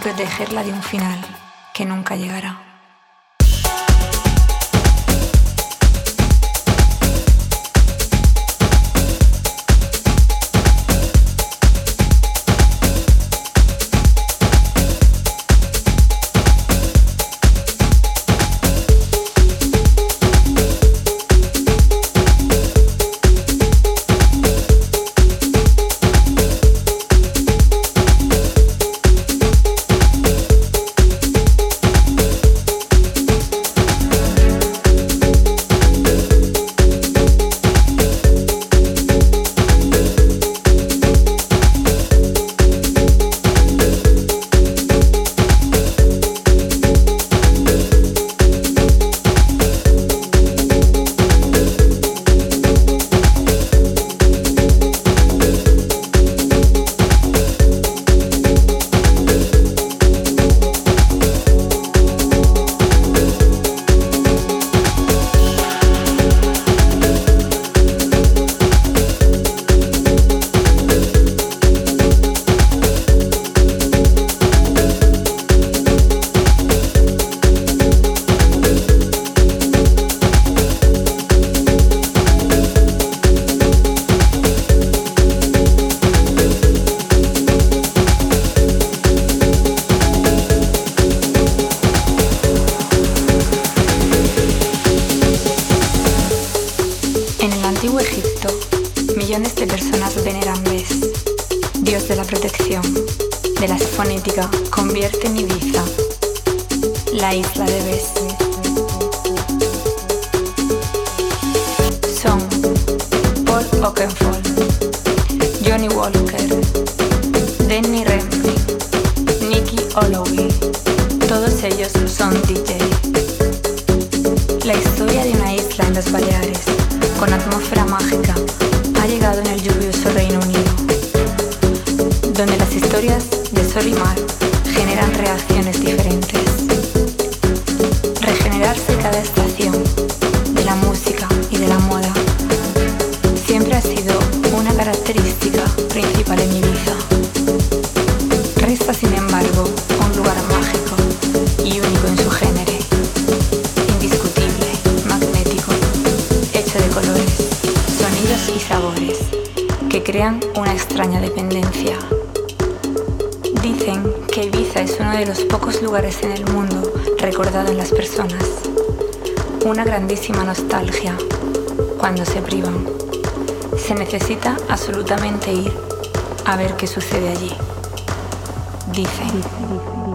Protegerla de un final que nunca llegará. de la fonética convierte en Ibiza la isla de Bessie. Son Paul Oakenfold, Johnny Walker, Danny Ramsey, Nicky Holloway. Todos ellos son DJ. La historia de una isla en las Baleares, con atmósfera mágica, ha llegado en el lluvioso reino Solimar. personas. Una grandísima nostalgia cuando se privan. Se necesita absolutamente ir a ver qué sucede allí. Dicen.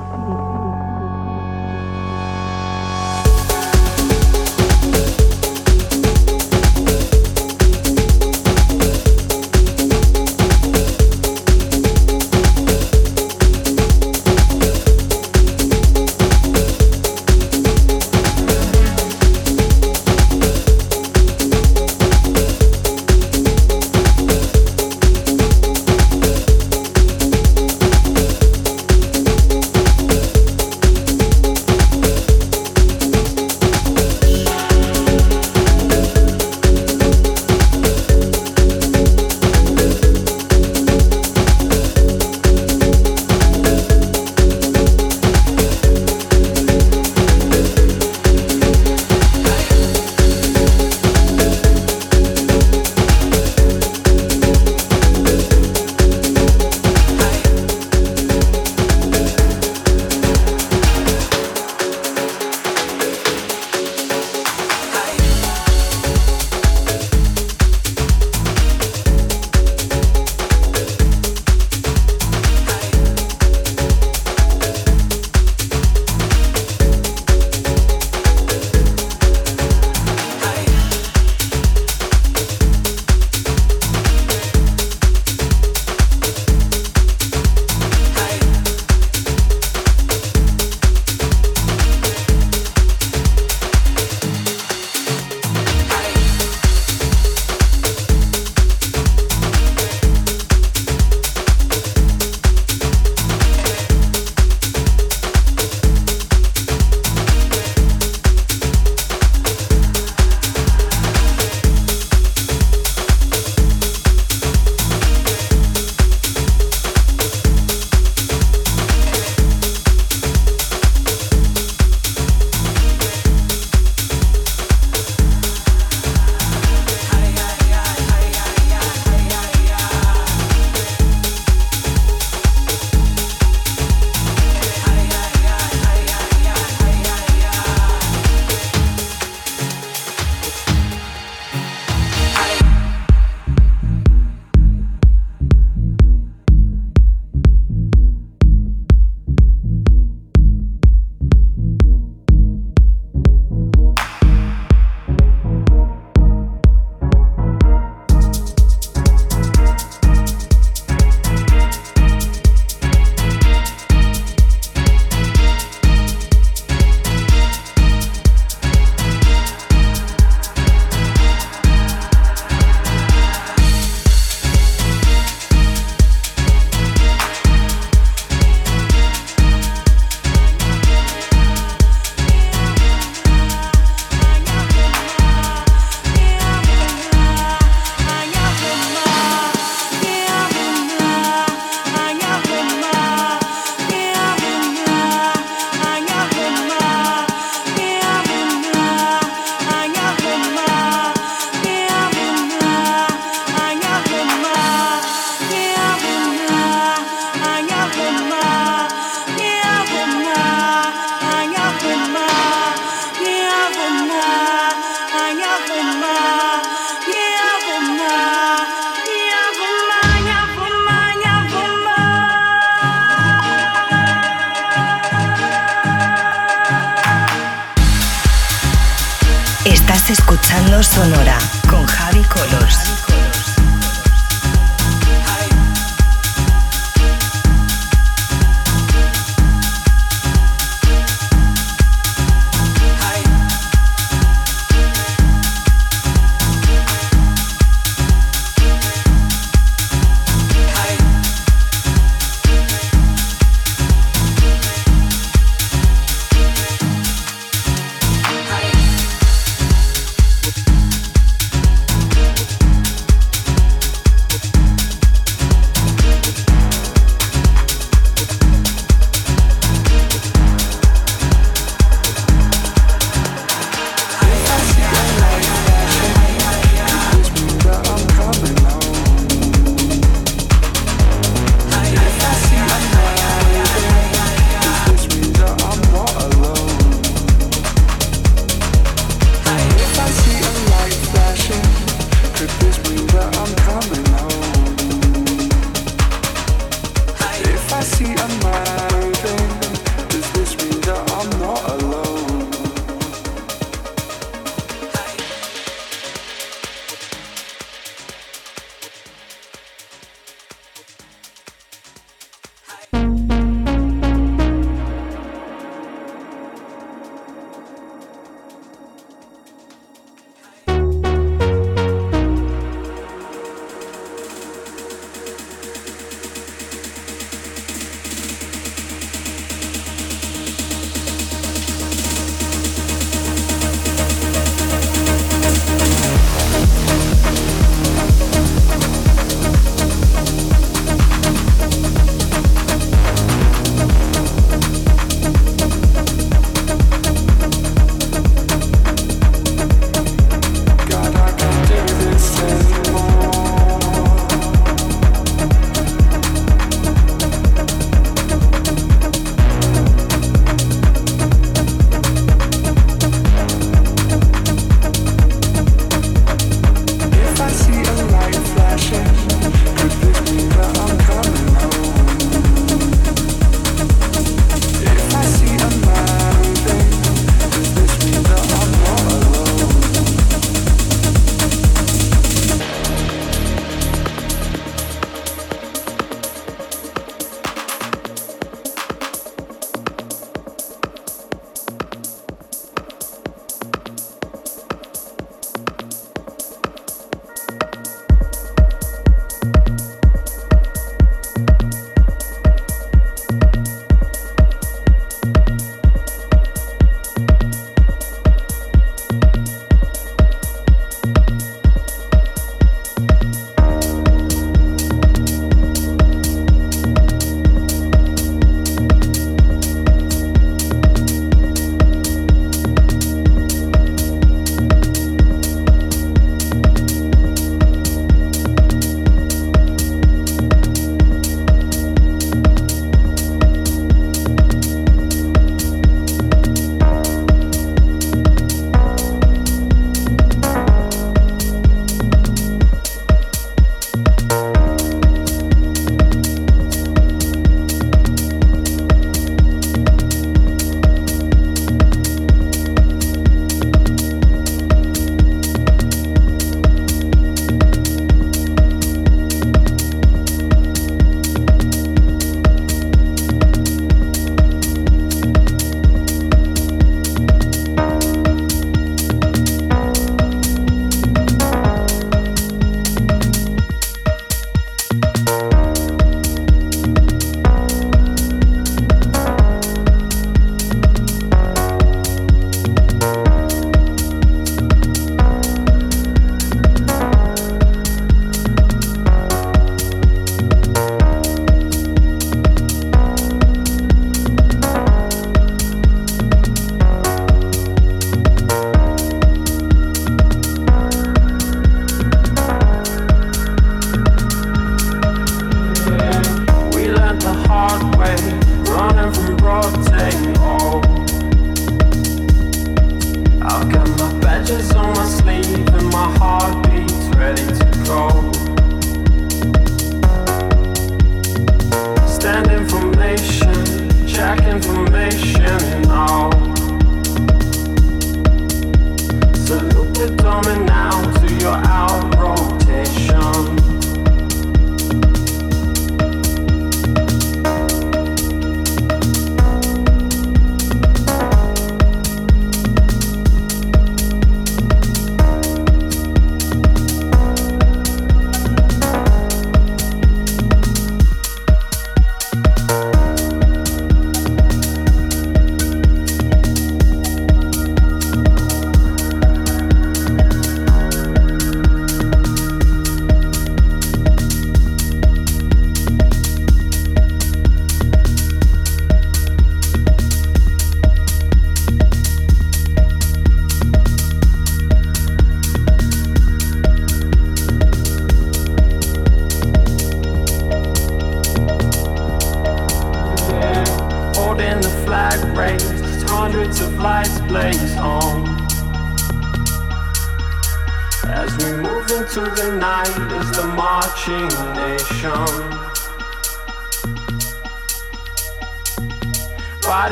Escuchando Sonora con Javi Colors.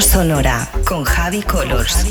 Sonora con Javi Colors.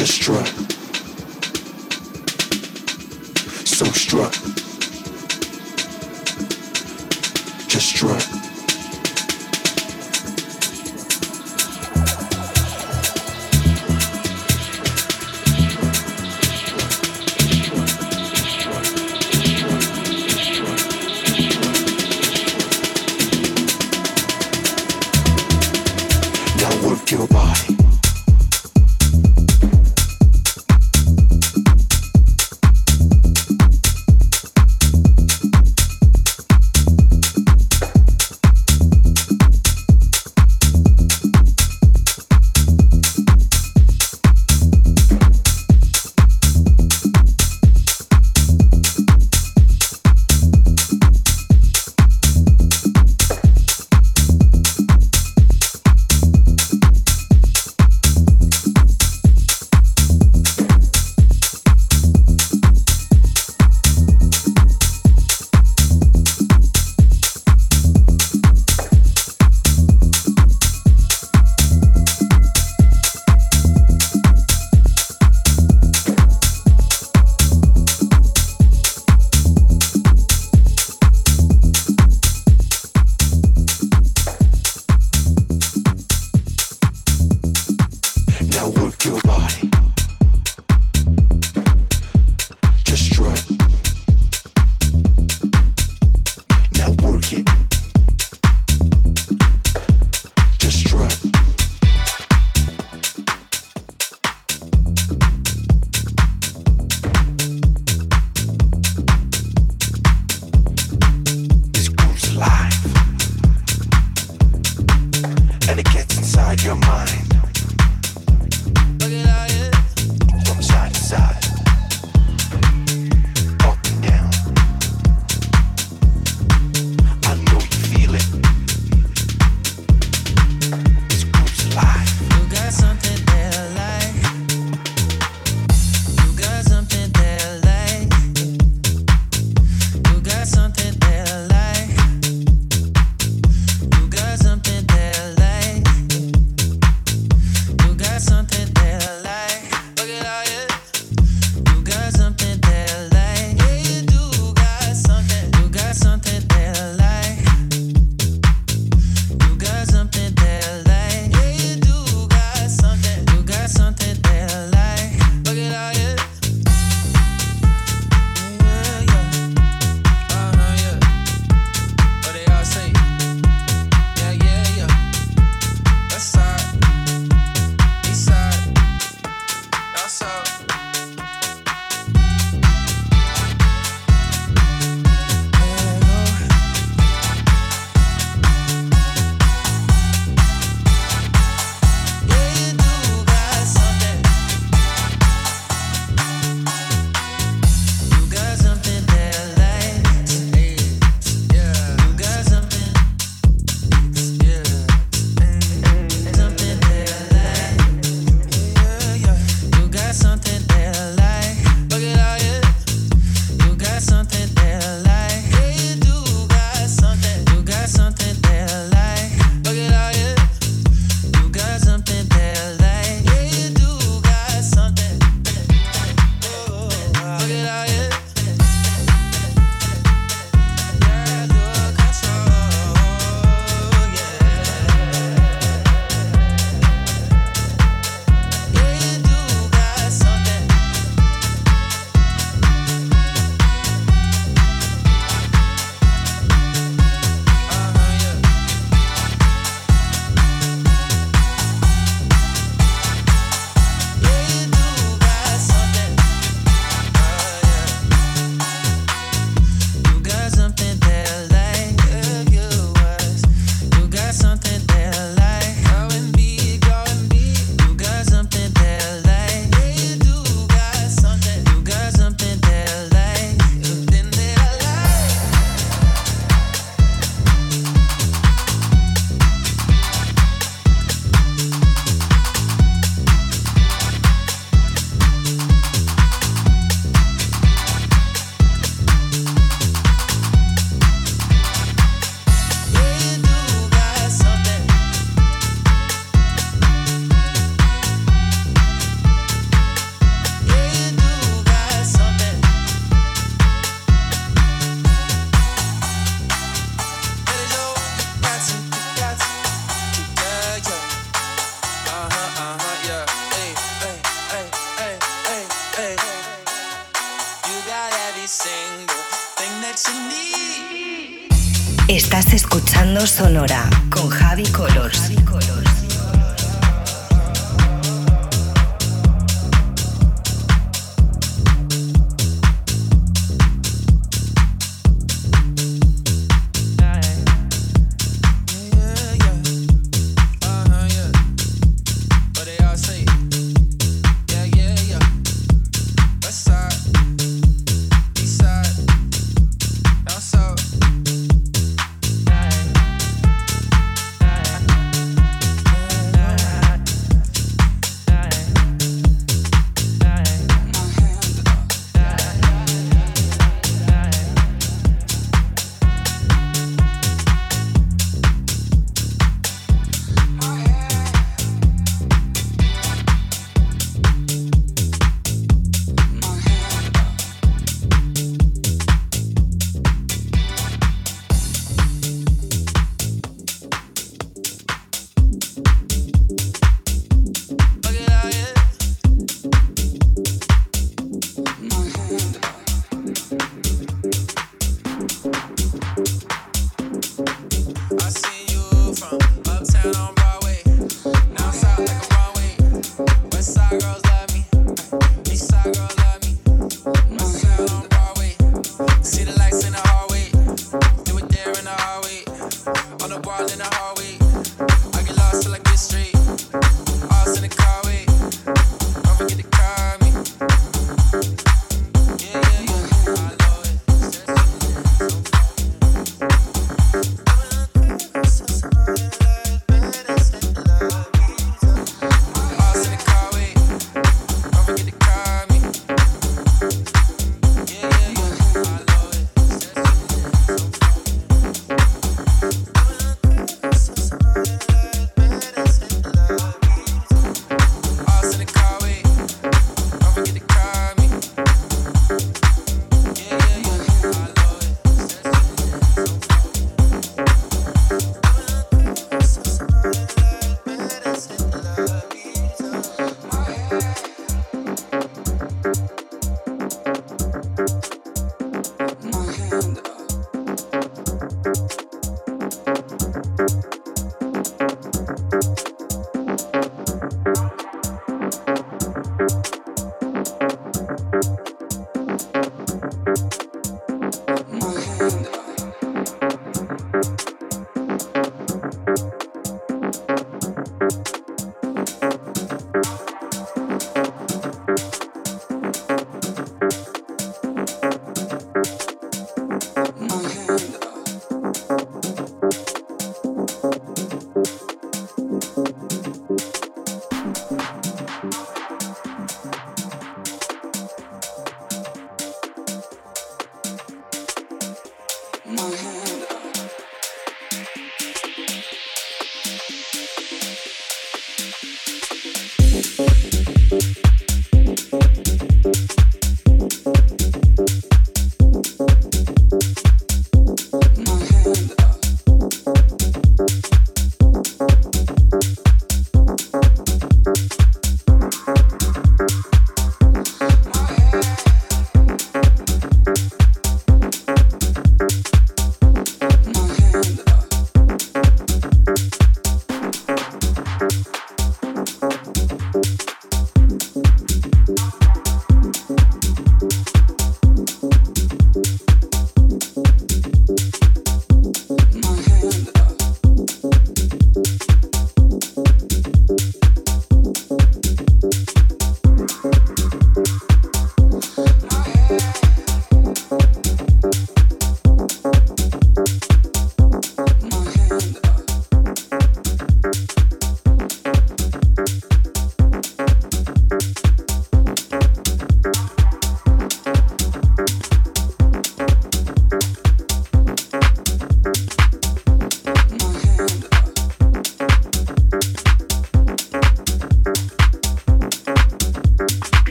Just struck, So struck, Just struck. it.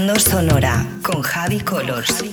Escuchando Sonora con Javi Colors.